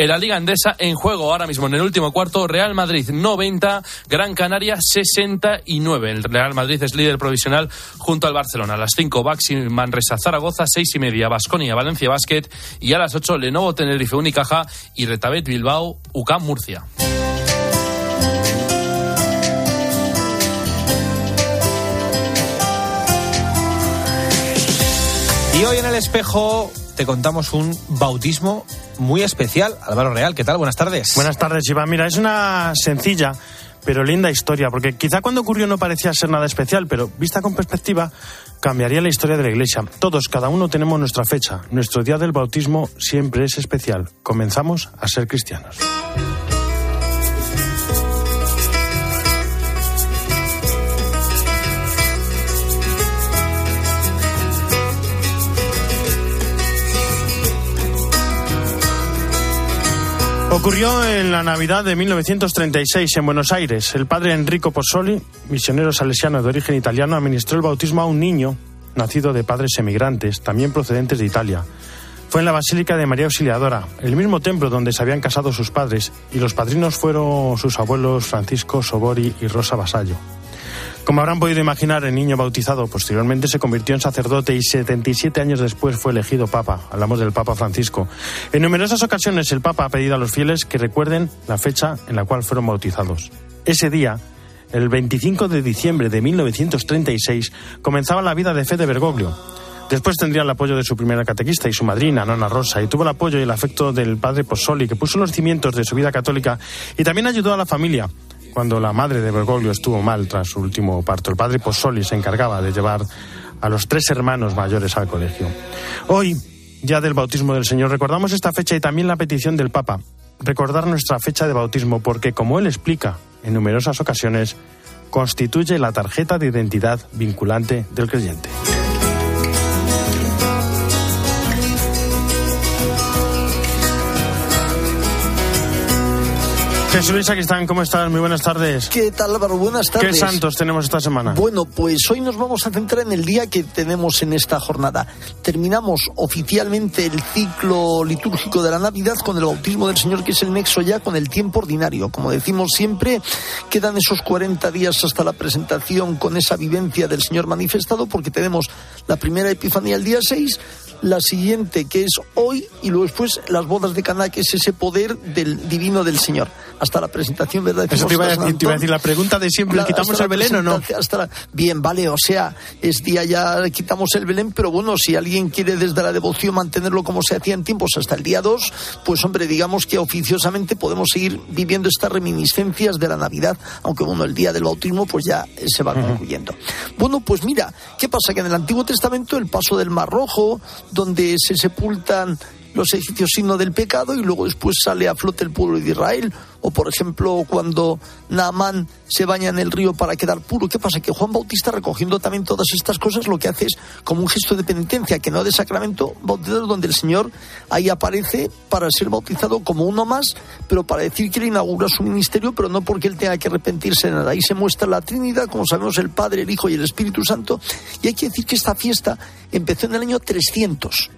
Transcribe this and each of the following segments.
En la Liga Endesa, en juego ahora mismo en el último cuarto, Real Madrid 90, Gran Canaria 69. El Real Madrid es líder provisional junto al Barcelona. A las 5, Baxi Manresa Zaragoza, 6 y media, Basconia Valencia Basket y a las 8, Lenovo Tenerife Unicaja y Retabet Bilbao UCAM Murcia. Y hoy en el espejo te contamos un bautismo muy especial. Álvaro Real, ¿qué tal? Buenas tardes. Buenas tardes, Iván. Mira, es una sencilla pero linda historia, porque quizá cuando ocurrió no parecía ser nada especial, pero vista con perspectiva, cambiaría la historia de la Iglesia. Todos, cada uno tenemos nuestra fecha. Nuestro día del bautismo siempre es especial. Comenzamos a ser cristianos. Ocurrió en la Navidad de 1936 en Buenos Aires. El padre Enrico Pozzoli, misionero salesiano de origen italiano, administró el bautismo a un niño nacido de padres emigrantes, también procedentes de Italia. Fue en la Basílica de María Auxiliadora, el mismo templo donde se habían casado sus padres, y los padrinos fueron sus abuelos Francisco Sobori y Rosa Basallo. Como habrán podido imaginar, el niño bautizado posteriormente se convirtió en sacerdote y 77 años después fue elegido papa. Hablamos del Papa Francisco. En numerosas ocasiones el Papa ha pedido a los fieles que recuerden la fecha en la cual fueron bautizados. Ese día, el 25 de diciembre de 1936, comenzaba la vida de fe de Bergoglio. Después tendría el apoyo de su primera catequista y su madrina, Nona Rosa, y tuvo el apoyo y el afecto del padre Possoli, que puso los cimientos de su vida católica y también ayudó a la familia cuando la madre de Bergoglio estuvo mal tras su último parto. El padre Possoli se encargaba de llevar a los tres hermanos mayores al colegio. Hoy, ya del bautismo del Señor, recordamos esta fecha y también la petición del Papa, recordar nuestra fecha de bautismo, porque como él explica en numerosas ocasiones, constituye la tarjeta de identidad vinculante del creyente. Jesús Luis Aquistán, ¿cómo estás? Muy buenas tardes. ¿Qué tal Álvaro? Buenas tardes. ¿Qué santos tenemos esta semana? Bueno, pues hoy nos vamos a centrar en el día que tenemos en esta jornada. Terminamos oficialmente el ciclo litúrgico de la Navidad con el bautismo del Señor, que es el nexo ya con el tiempo ordinario. Como decimos siempre, quedan esos 40 días hasta la presentación con esa vivencia del Señor manifestado, porque tenemos la primera Epifanía el día 6, la siguiente que es hoy y luego después las bodas de Caná, que es ese poder del divino del Señor. Hasta la presentación, ¿verdad? Eso te iba, a decir, la pregunta de siempre, ¿quitamos el Belén o no? Hasta Bien, vale, o sea, es día ya quitamos el Belén, pero bueno, si alguien quiere desde la devoción mantenerlo como se hacía en tiempos hasta el día 2, pues hombre, digamos que oficiosamente podemos seguir viviendo estas reminiscencias de la Navidad, aunque bueno, el día del bautismo pues ya se va concluyendo. Bueno, pues mira, ¿qué pasa? Que en el Antiguo Testamento el paso del Mar Rojo, donde se sepultan los egipcios signo del pecado y luego después sale a flote el pueblo de Israel. O por ejemplo cuando Naamán se baña en el río para quedar puro. ¿Qué pasa? Que Juan Bautista recogiendo también todas estas cosas lo que hace es como un gesto de penitencia, que no de sacramento bautizado, donde el Señor ahí aparece para ser bautizado como uno más, pero para decir que le inaugura su ministerio, pero no porque él tenga que arrepentirse de nada. Ahí se muestra la Trinidad, como sabemos, el Padre, el Hijo y el Espíritu Santo. Y hay que decir que esta fiesta empezó en el año 300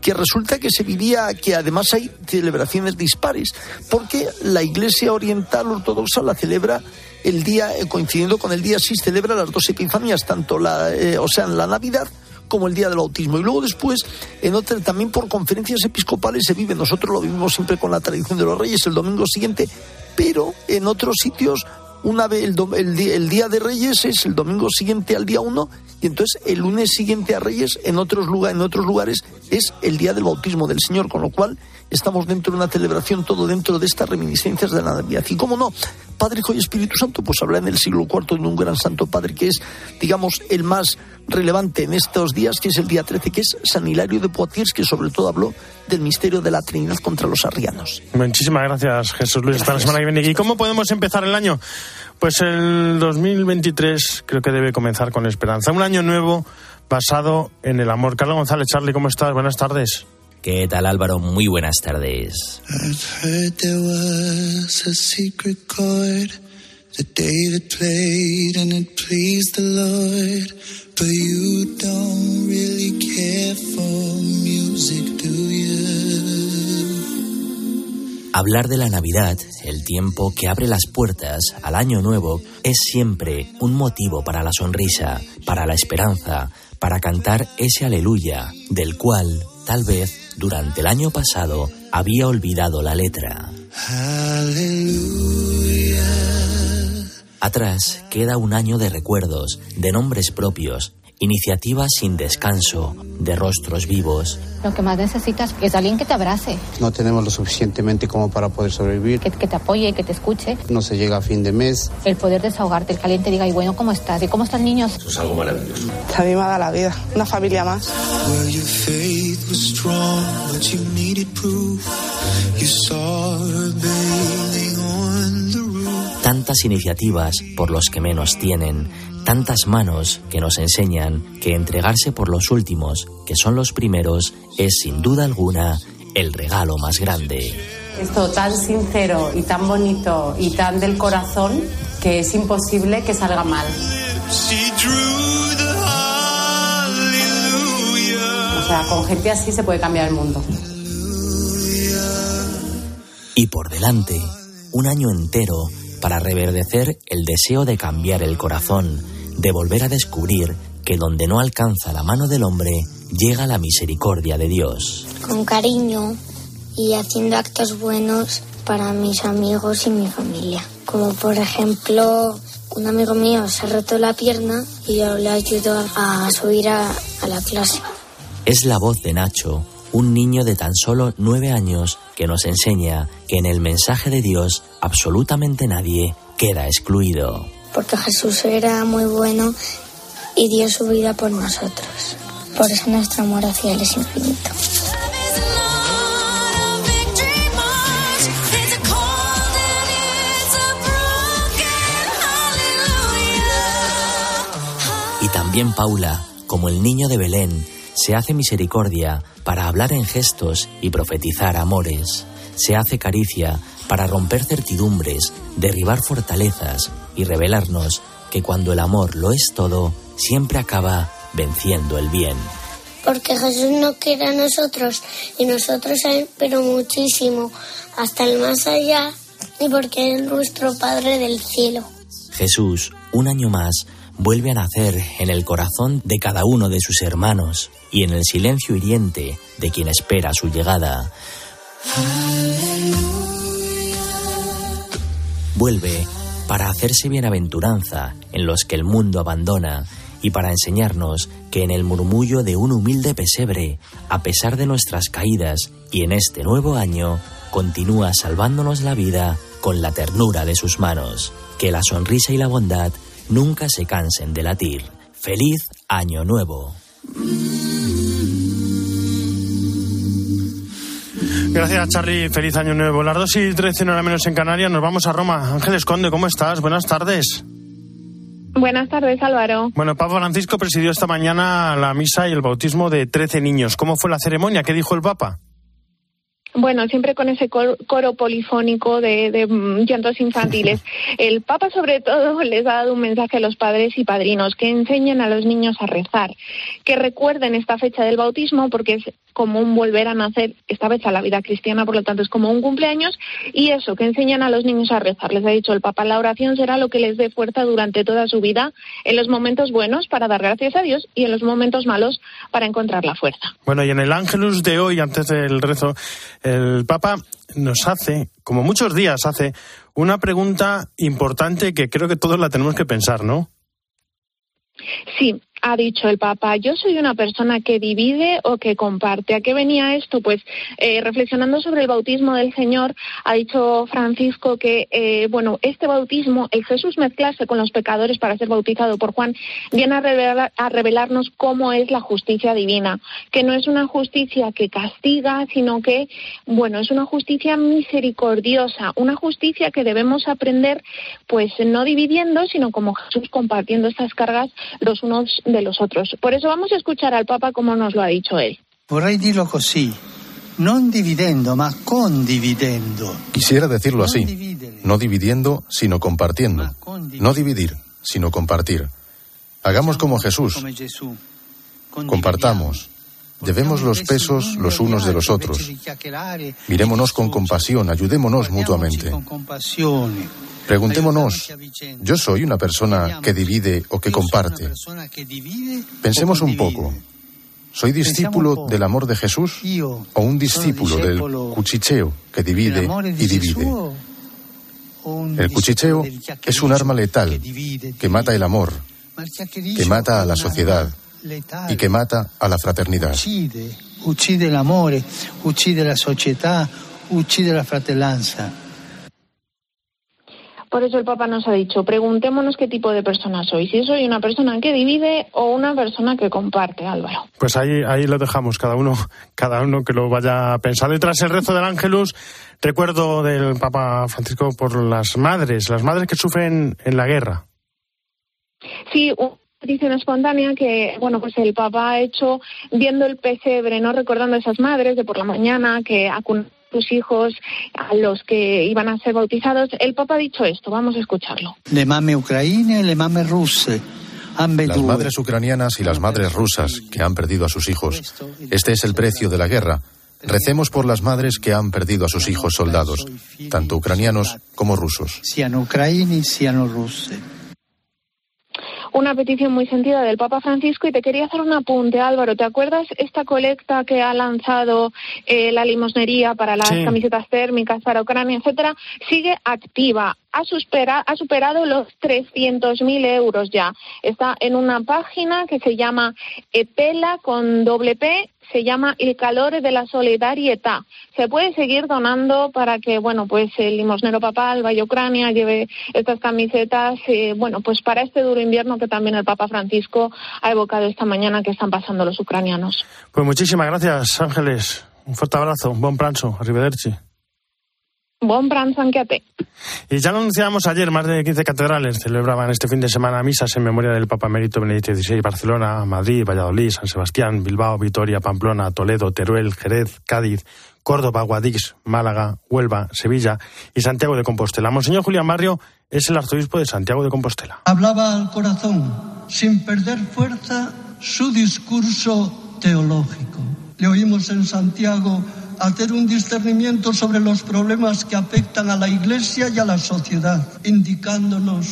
que resulta que se vivía, que además hay celebraciones dispares, porque la Iglesia Oriental Ortodoxa la celebra el día, eh, coincidiendo con el día 6, celebra las dos epifanías, tanto la, eh, o sea, la Navidad como el día del bautismo. Y luego después, en otra, también por conferencias episcopales se vive, nosotros lo vivimos siempre con la tradición de los reyes el domingo siguiente, pero en otros sitios una vez el, el, día de Reyes es el domingo siguiente al día 1 y entonces el lunes siguiente a Reyes en otros, lugar, en otros lugares es el día del bautismo del Señor, con lo cual estamos dentro de una celebración, todo dentro de estas reminiscencias de la Navidad. Y cómo no, Padre, Hijo y Espíritu Santo, pues habla en el siglo IV de un gran Santo Padre que es, digamos, el más relevante en estos días, que es el día 13, que es San Hilario de Poitiers, que sobre todo habló del misterio de la Trinidad contra los arrianos. Muchísimas gracias, Jesús Luis. Hasta la semana que viene. ¿Y cómo podemos empezar el año? Pues el 2023 creo que debe comenzar con esperanza. Un año nuevo basado en el amor. Carlos González, Charlie, ¿cómo estás? Buenas tardes. ¿Qué tal Álvaro? Muy buenas tardes. Hablar de la Navidad, el tiempo que abre las puertas al año nuevo, es siempre un motivo para la sonrisa, para la esperanza, para cantar ese aleluya, del cual, tal vez, durante el año pasado, había olvidado la letra. Atrás queda un año de recuerdos, de nombres propios, iniciativas sin descanso, de rostros vivos. Lo que más necesitas es alguien que te abrace. No tenemos lo suficientemente como para poder sobrevivir. Que, que, te apoye, que te escuche. No se llega a fin de mes. El poder desahogarte, el caliente diga, y bueno, ¿cómo estás? ¿Y cómo están niños? Eso es algo maravilloso. A mí me da la vida, una familia más. Tantas iniciativas por los que menos tienen, tantas manos que nos enseñan que entregarse por los últimos, que son los primeros, es sin duda alguna el regalo más grande. Esto tan sincero y tan bonito y tan del corazón que es imposible que salga mal. O sea, con gente así se puede cambiar el mundo. Y por delante, un año entero para reverdecer el deseo de cambiar el corazón, de volver a descubrir que donde no alcanza la mano del hombre, llega la misericordia de Dios. Con cariño y haciendo actos buenos para mis amigos y mi familia. Como por ejemplo, un amigo mío se ha roto la pierna y yo le ayudo a subir a, a la clase. Es la voz de Nacho, un niño de tan solo nueve años que nos enseña que en el mensaje de Dios absolutamente nadie queda excluido. Porque Jesús era muy bueno y dio su vida por nosotros. Por eso nuestro amor hacia Él es infinito. Y también Paula, como el niño de Belén, se hace misericordia para hablar en gestos y profetizar amores. Se hace caricia para romper certidumbres, derribar fortalezas y revelarnos que cuando el amor lo es todo, siempre acaba venciendo el bien. Porque Jesús no quiere a nosotros y nosotros a Él, pero muchísimo, hasta el más allá, y porque es nuestro Padre del cielo. Jesús, un año más, vuelve a nacer en el corazón de cada uno de sus hermanos y en el silencio hiriente de quien espera su llegada. Vuelve para hacerse bienaventuranza en los que el mundo abandona y para enseñarnos que en el murmullo de un humilde pesebre, a pesar de nuestras caídas y en este nuevo año, continúa salvándonos la vida con la ternura de sus manos. Que la sonrisa y la bondad nunca se cansen de latir. Feliz Año Nuevo. Gracias, Charlie. Feliz año nuevo. Las 2 y 13 no menos en Canarias. Nos vamos a Roma. Ángeles Conde, ¿cómo estás? Buenas tardes. Buenas tardes, Álvaro. Bueno, Papa Francisco presidió esta mañana la misa y el bautismo de 13 niños. ¿Cómo fue la ceremonia? ¿Qué dijo el Papa? Bueno, siempre con ese coro, coro polifónico de, de, llantos infantiles. El Papa, sobre todo, les ha dado un mensaje a los padres y padrinos que enseñen a los niños a rezar, que recuerden esta fecha del bautismo porque es como un volver a nacer, esta vez a la vida cristiana, por lo tanto es como un cumpleaños, y eso, que enseñan a los niños a rezar. Les ha dicho el Papa, la oración será lo que les dé fuerza durante toda su vida, en los momentos buenos para dar gracias a Dios y en los momentos malos para encontrar la fuerza. Bueno, y en el Ángelus de hoy, antes del rezo, el Papa nos hace, como muchos días hace, una pregunta importante que creo que todos la tenemos que pensar, ¿no? Sí, ha dicho el Papa, yo soy una persona que divide o que comparte. ¿A qué venía esto? Pues eh, reflexionando sobre el bautismo del Señor, ha dicho Francisco que, eh, bueno, este bautismo, el Jesús mezclarse con los pecadores para ser bautizado por Juan, viene a, a revelarnos cómo es la justicia divina, que no es una justicia que castiga, sino que, bueno, es una justicia misericordiosa, una justicia que debemos aprender, pues no dividiendo, sino como Jesús compartiendo estas cargas los unos de los otros. Por eso vamos a escuchar al Papa como nos lo ha dicho él. Vorrei dirlo così, non dividendo, ma condividendo. Quisiera decirlo así, no dividiendo, sino compartiendo. No dividir, sino compartir. Hagamos como Jesús. Compartamos, Llevemos los pesos los unos de los otros. Mirémonos con compasión, ayudémonos mutuamente. Preguntémonos, ¿yo soy una persona que divide o que comparte? Pensemos un poco. ¿Soy discípulo del amor de Jesús o un discípulo del cuchicheo que divide y divide? El cuchicheo es un arma letal que mata el amor, que mata a la sociedad y que mata a la fraternidad. Uccide el amor, uccide la sociedad, uccide la fratellanza. Por eso el Papa nos ha dicho, preguntémonos qué tipo de persona soy, si soy una persona que divide o una persona que comparte, Álvaro. Pues ahí, ahí lo dejamos, cada uno, cada uno que lo vaya a pensar. Y tras el rezo del Ángelus, recuerdo del Papa Francisco por las madres, las madres que sufren en la guerra. Sí, una petición espontánea que, bueno, pues el Papa ha hecho viendo el pesebre, ¿no? Recordando a esas madres de por la mañana que acunan sus hijos a los que iban a ser bautizados. El Papa ha dicho esto, vamos a escucharlo. Le mamme ucraine, le mamme russe. Las madres ucranianas y las madres rusas que han perdido a sus hijos. Este es el precio de la guerra. Recemos por las madres que han perdido a sus hijos soldados, tanto ucranianos como rusos. Sean ucraini, sean russe una petición muy sentida del Papa Francisco y te quería hacer un apunte, Álvaro. ¿Te acuerdas esta colecta que ha lanzado eh, la limosnería para las Sí. camisetas térmicas para Ucrania, etcétera? Sigue activa. Ha, supera- ha superado los 300.000 euros ya. Está en una página que se llama Epela con doble P, se llama El calor de la solidarietà. Se puede seguir donando para que, bueno, pues el limosnero papal vaya a Ucrania, lleve estas camisetas, eh, bueno, pues para este duro invierno que también el Papa Francisco ha evocado esta mañana que están pasando los ucranianos. Pues muchísimas gracias, Ángeles. Un fuerte abrazo, buen pranzo, arrivederci. Bon pranzo anche a te. Y ya lo anunciábamos ayer, más de 15 catedrales celebraban este fin de semana misas en memoria del Papa Emérito Benedicto XVI, Barcelona, Madrid, Valladolid, San Sebastián, Bilbao, Vitoria, Pamplona, Toledo, Teruel, Jerez, Cádiz, Córdoba, Guadix, Málaga, Huelva, Sevilla y Santiago de Compostela. Monseñor Julián Barrio es el arzobispo de Santiago de Compostela. Hablaba al corazón, sin perder fuerza, su discurso teológico. Le oímos en Santiago hacer un discernimiento sobre los problemas que afectan a la Iglesia y a la sociedad, indicándonos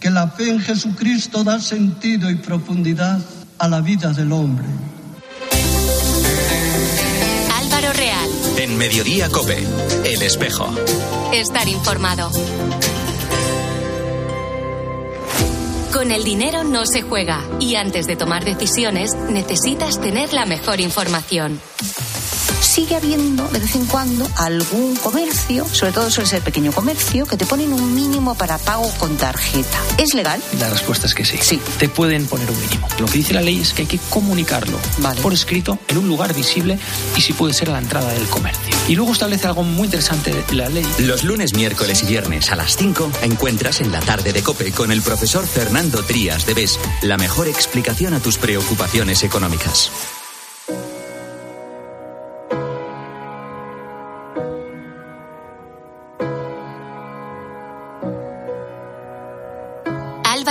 que la fe en Jesucristo da sentido y profundidad a la vida del hombre. Álvaro Real. En Mediodía Cope, El Espejo. Estar informado. Con el dinero no se juega y antes de tomar decisiones necesitas tener la mejor información. Sigue habiendo de vez en cuando algún comercio, sobre todo suele ser pequeño comercio, que te ponen un mínimo para pago con tarjeta. ¿Es legal? La respuesta es que sí. Sí. Te pueden poner un mínimo. Lo que dice la ley es que hay que comunicarlo por escrito en un lugar visible y si puede ser a la entrada del comercio. Y luego establece algo muy interesante de la ley. Los lunes, miércoles y viernes a las 5 encuentras en la tarde de Cope con el profesor Fernando Trías de BES la mejor explicación a tus preocupaciones económicas.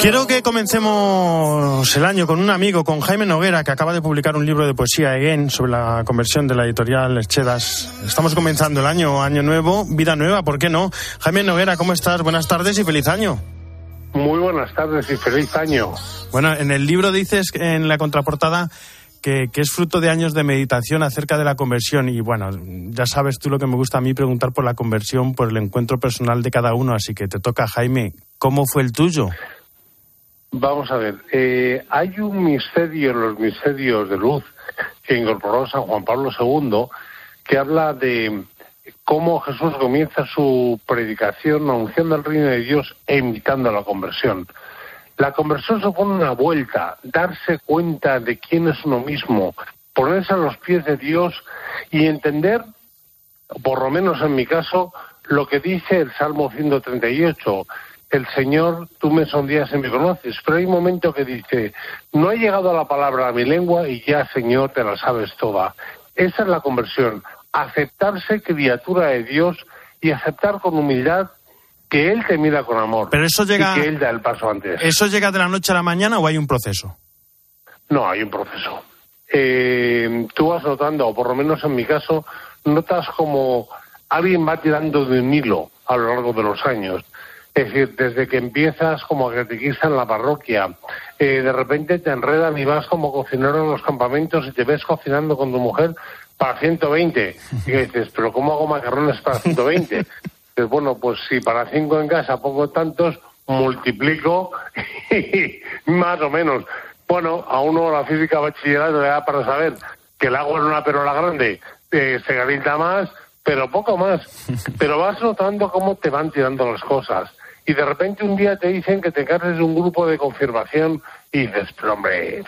Quiero que comencemos el año con un amigo, con Jaime Noguera, que acaba de publicar un libro de poesía, Again, sobre la conversión de la editorial Chedas. Estamos comenzando el año, año nuevo, vida nueva, ¿por qué no? Jaime Noguera, ¿cómo estás? Buenas tardes y feliz año. Muy buenas tardes y feliz año. Bueno, en el libro dices en la contraportada que, que, es fruto de años de meditación acerca de la conversión. Y bueno, ya sabes tú lo que me gusta a mí preguntar por la conversión, por el encuentro personal de cada uno. Así que te toca, Jaime, ¿cómo fue el tuyo? Vamos a ver, eh, hay un misterio en los misterios de luz que incorporó San Juan Pablo II que habla de cómo Jesús comienza su predicación anunciando el reino de Dios e invitando a la conversión. La conversión supone una vuelta, darse cuenta de quién es uno mismo ponerse a los pies de Dios y entender, por lo menos en mi caso, lo que dice el Salmo 138. El Señor, tú me sondías y me conoces, pero hay un momento que dice, no ha llegado a la palabra a mi lengua y ya, Señor, te la sabes toda. Esa es la conversión, aceptarse criatura de Dios y aceptar con humildad que Él te mira con amor. Pero eso llega. Y que Él da el paso antes. ¿Eso llega de la noche a la mañana o hay un proceso? No, hay un proceso. Eh, tú vas notando, o por lo menos en mi caso, notas como alguien va tirando de un hilo a lo largo de los años. Es decir, desde que empiezas como catequista en la parroquia, eh, de repente te enredan y vas como cocinero en los campamentos y te ves cocinando con tu mujer para 120. Y dices, pero ¿cómo hago macarrones para 120? Pues bueno, pues si para cinco en casa pongo tantos, multiplico más o menos. Bueno, a uno la física bachillerato le da para saber que el agua en una perola grande eh, se calienta más, pero poco más. Pero vas notando cómo te van tirando las cosas. Y de repente un día te dicen que te cargues un grupo de confirmación y dices, pero hombre,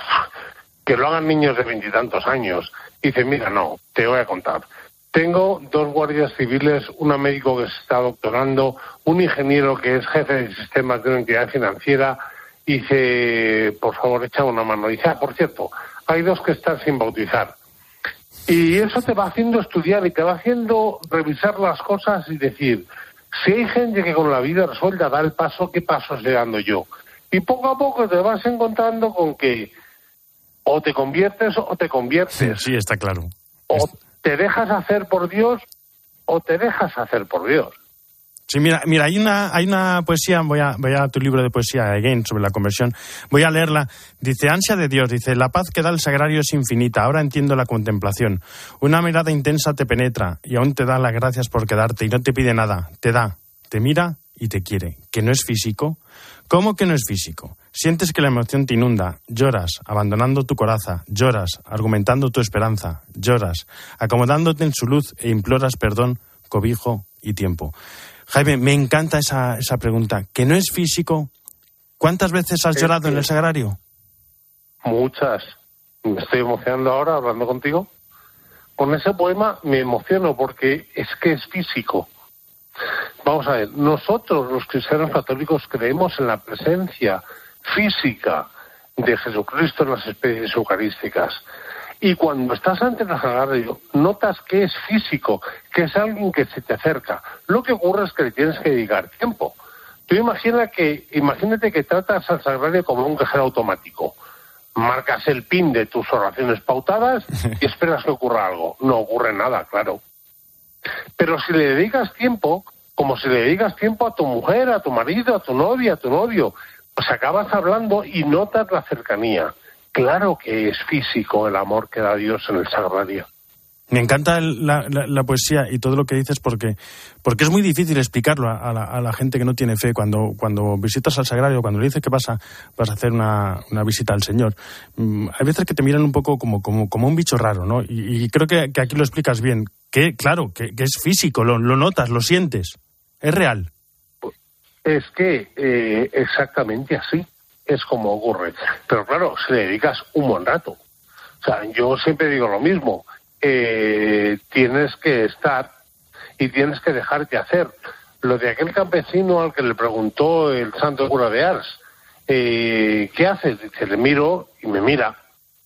que lo hagan niños de veintitantos años. Y dices, mira, no, te voy a contar. Tengo dos guardias civiles, un médico que se está doctorando, un ingeniero que es jefe de sistemas de una entidad financiera. Y dice, por favor, echa una mano. dice, ah, por cierto, hay dos que están sin bautizar. Y eso te va haciendo estudiar y te va haciendo revisar las cosas y decir, si hay gente que con la vida resuelta da el paso, ¿qué paso estoy dando yo? Y poco a poco te vas encontrando con que o te conviertes o te conviertes. Sí, está claro. O te dejas hacer por Dios o te dejas hacer por Dios. Sí, mira, mira, hay una, hay una poesía, voy a, voy a tu libro de poesía, Again, sobre la conversión, voy a leerla. Dice, ansia de Dios, dice, la paz que da el sagrario es infinita, ahora entiendo la contemplación. Una mirada intensa te penetra y aún te da las gracias por quedarte y no te pide nada, te da, te mira y te quiere. ¿Que no es físico? ¿Cómo que no es físico? Sientes que la emoción te inunda, lloras, abandonando tu coraza, lloras, argumentando tu esperanza, lloras, acomodándote en su luz e imploras perdón, cobijo y tiempo. Jaime, me encanta esa, esa pregunta. ¿Que no es físico? ¿Cuántas veces has llorado en el sagrario? Muchas. Me estoy emocionando ahora hablando contigo. Con ese poema me emociono porque es que es físico. Vamos a ver, nosotros los cristianos católicos creemos en la presencia física de Jesucristo en las especies eucarísticas. Y cuando estás ante el sagrario, notas que es físico, que es alguien que se te acerca. Lo que ocurre es que le tienes que dedicar tiempo. Tú imagina que, imagínate que tratas al sagrario como un cajero automático. Marcas el pin de tus oraciones pautadas y esperas que ocurra algo. No ocurre nada, claro. Pero si le dedicas tiempo, como si le dedicas tiempo a tu mujer, a tu marido, a tu novia, a tu novio, pues acabas hablando y notas la cercanía claro que es físico el amor que da Dios en el sagrario. Me encanta la, poesía y todo lo que dices porque, porque es muy difícil explicarlo a, la, gente que no tiene fe. Cuando, cuando visitas al sagrario, cuando le dices que vas a, vas a hacer una, visita al Señor, mm, hay veces que te miran un poco como, como, como un bicho raro, ¿no? Y, creo que, aquí lo explicas bien. Que, claro, que, es físico, lo, notas, lo sientes, es real. Es que eh, exactamente así es como ocurre. Pero claro, si le dedicas un buen rato. O sea, yo siempre digo lo mismo. Eh, tienes que estar y tienes que dejarte hacer. Lo de aquel campesino al que le preguntó el santo cura de Ars, eh, ¿qué haces? Dice, le miro y me mira.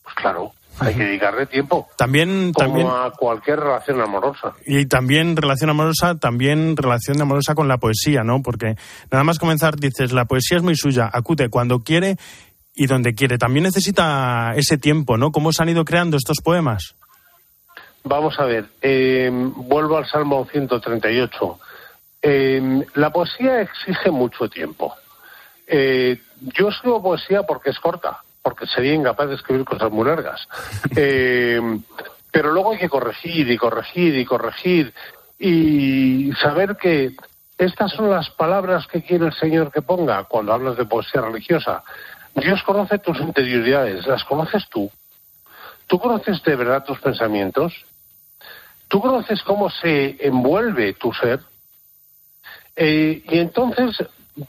Pues claro, hay que dedicarle tiempo. También, como también a cualquier relación amorosa. Y también relación amorosa, también relación amorosa con la poesía, ¿no? Porque nada más comenzar dices, la poesía es muy suya, acude cuando quiere y donde quiere. También necesita ese tiempo, ¿no? ¿Cómo se han ido creando estos poemas? Vamos a ver, eh, vuelvo al Salmo 138. Eh, la poesía exige mucho tiempo. Eh, yo escribo poesía porque es corta porque sería incapaz de escribir cosas muy largas. Eh, pero luego hay que corregir y corregir y corregir y saber que estas son las palabras que quiere el Señor que ponga cuando hablas de poesía religiosa. Dios conoce tus interioridades, las conoces tú. ¿Tú conoces de verdad tus pensamientos? ¿Tú conoces cómo se envuelve tu ser? Eh, y entonces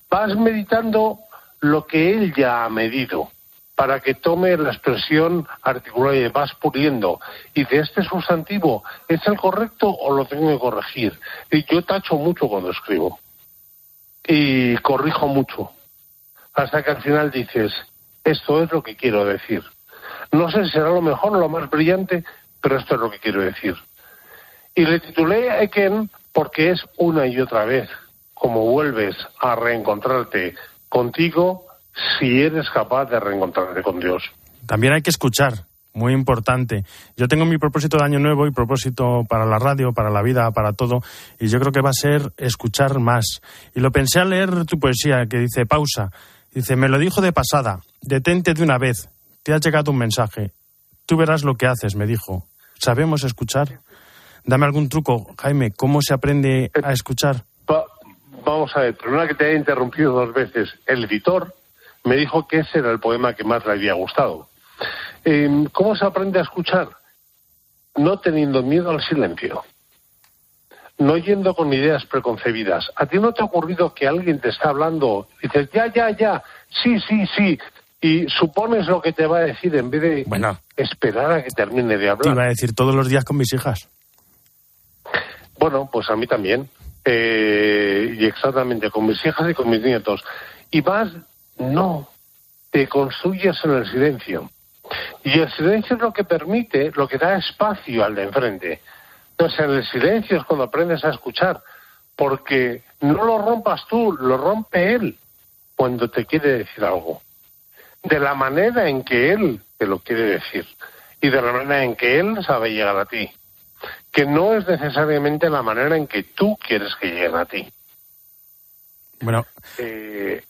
vas meditando lo que Él ya ha medido para que tome la expresión articulada y vas puliendo. Y de este sustantivo, ¿es el correcto o lo tengo que corregir? Y yo tacho mucho cuando escribo. Y corrijo mucho. Hasta que al final dices, esto es lo que quiero decir. No sé si será lo mejor o lo más brillante, pero esto es lo que quiero decir. Y le titulé Eken porque es una y otra vez como vuelves a reencontrarte contigo si eres capaz de reencontrarte con Dios. También hay que escuchar, muy importante. Yo tengo mi propósito de año nuevo y propósito para la radio, para la vida, para todo, y yo creo que va a ser escuchar más. Y lo pensé al leer tu poesía que dice pausa. Dice, me lo dijo de pasada, detente de una vez, te ha llegado un mensaje. Tú verás lo que haces, me dijo. ¿Sabemos escuchar? Dame algún truco, Jaime, ¿cómo se aprende a escuchar? vamos a ver, perdona que te haya interrumpido dos veces. El editor me dijo que ese era el poema que más le había gustado. Em, ¿Cómo se aprende a escuchar? No teniendo miedo al silencio. No yendo con ideas preconcebidas. ¿A ti no te ha ocurrido que alguien te está hablando y dices, ya, ya, ya, sí, sí, sí, y supones lo que te va a decir en vez de esperar a que termine de hablar? Te iba a decir todos los días con mis hijas. Bueno, pues a mí también. Eh, y exactamente con mis hijas y con mis nietos. Y vas, no, te construyes en el silencio. Y el silencio es lo que permite, lo que da espacio al de enfrente. Entonces, en el silencio es cuando aprendes a escuchar, porque no lo rompas tú, lo rompe él cuando te quiere decir algo. De la manera en que él te lo quiere decir y de la manera en que él sabe llegar a ti que no es necesariamente la manera en que tú quieres que lleguen a ti. Bueno. Eh,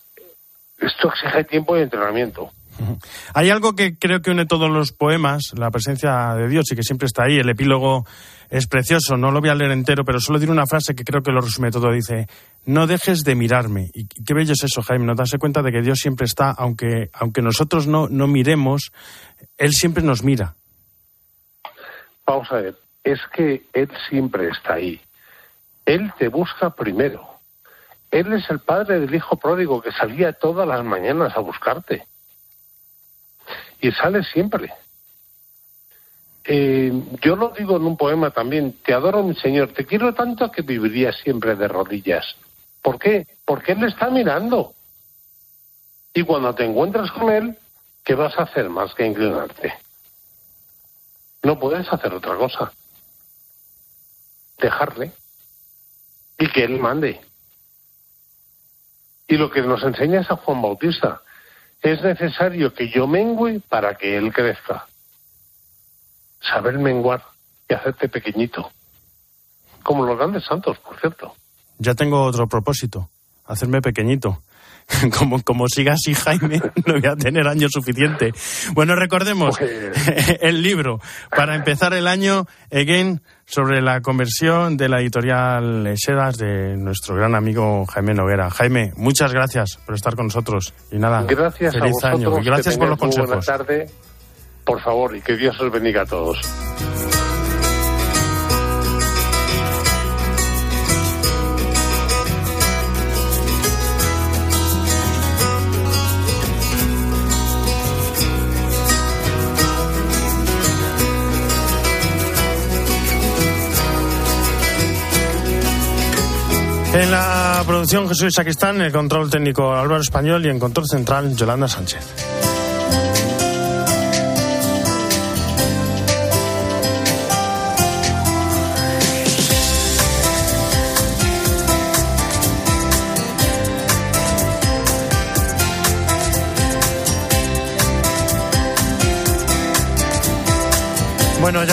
esto exige tiempo y entrenamiento. Hay algo que creo que une todos los poemas, la presencia de Dios y que siempre está ahí. El epílogo es precioso, no lo voy a leer entero, pero solo diré una frase que creo que lo resume todo. Dice, no dejes de mirarme. Y qué bello es eso, Jaime, nos darse cuenta de que Dios siempre está, aunque, aunque nosotros no, no miremos, Él siempre nos mira. Vamos a ver, es que Él siempre está ahí. Él te busca primero. Él es el padre del hijo pródigo que salía todas las mañanas a buscarte. Y sale siempre. Eh, yo lo digo en un poema también, te adoro mi Señor, te quiero tanto que viviría siempre de rodillas. ¿Por qué? Porque Él está mirando. Y cuando te encuentras con Él, ¿qué vas a hacer más que inclinarte? No puedes hacer otra cosa dejarle y que él mande. Y lo que nos enseña es a Juan Bautista. Es necesario que yo mengüe para que él crezca. Saber menguar y hacerte pequeñito. Como los grandes santos, por cierto. Ya tengo otro propósito. Hacerme pequeñito. como, como siga así Jaime, no voy a tener año suficiente. Bueno, recordemos pues- el libro para empezar el año, Again, sobre la conversión de la editorial Sedas de nuestro gran amigo Jaime Noguera. Jaime, muchas gracias por estar con nosotros. Y nada, gracias feliz a año. Y gracias por los consejos. Buenas tarde, por favor, y que Dios os bendiga a todos. Producción Jesús Saquistán, el control técnico Álvaro Español y en control central Yolanda Sánchez.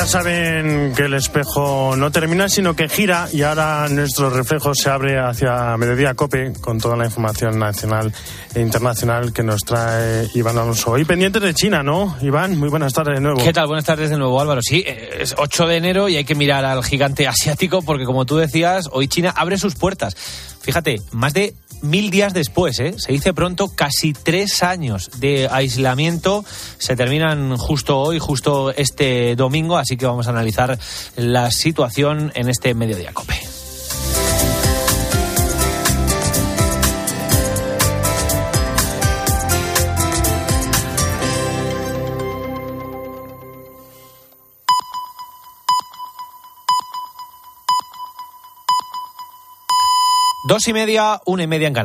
Ya saben que el espejo no termina, sino que gira y ahora nuestro reflejo se abre hacia Mediodía Cope con toda la información nacional e internacional que nos trae Iván Alonso. Y pendientes de China, ¿no? Iván, muy buenas tardes de nuevo. ¿Qué tal? Buenas tardes de nuevo, Álvaro. Sí, es 8 de enero y hay que mirar al gigante asiático porque, como tú decías, hoy China abre sus puertas. Fíjate, más de mil días después, ¿eh? se dice pronto, casi tres años de aislamiento se terminan justo hoy, justo este domingo, así que vamos a analizar la situación en este mediodía COPE. Dos y media, una y media en Canarias.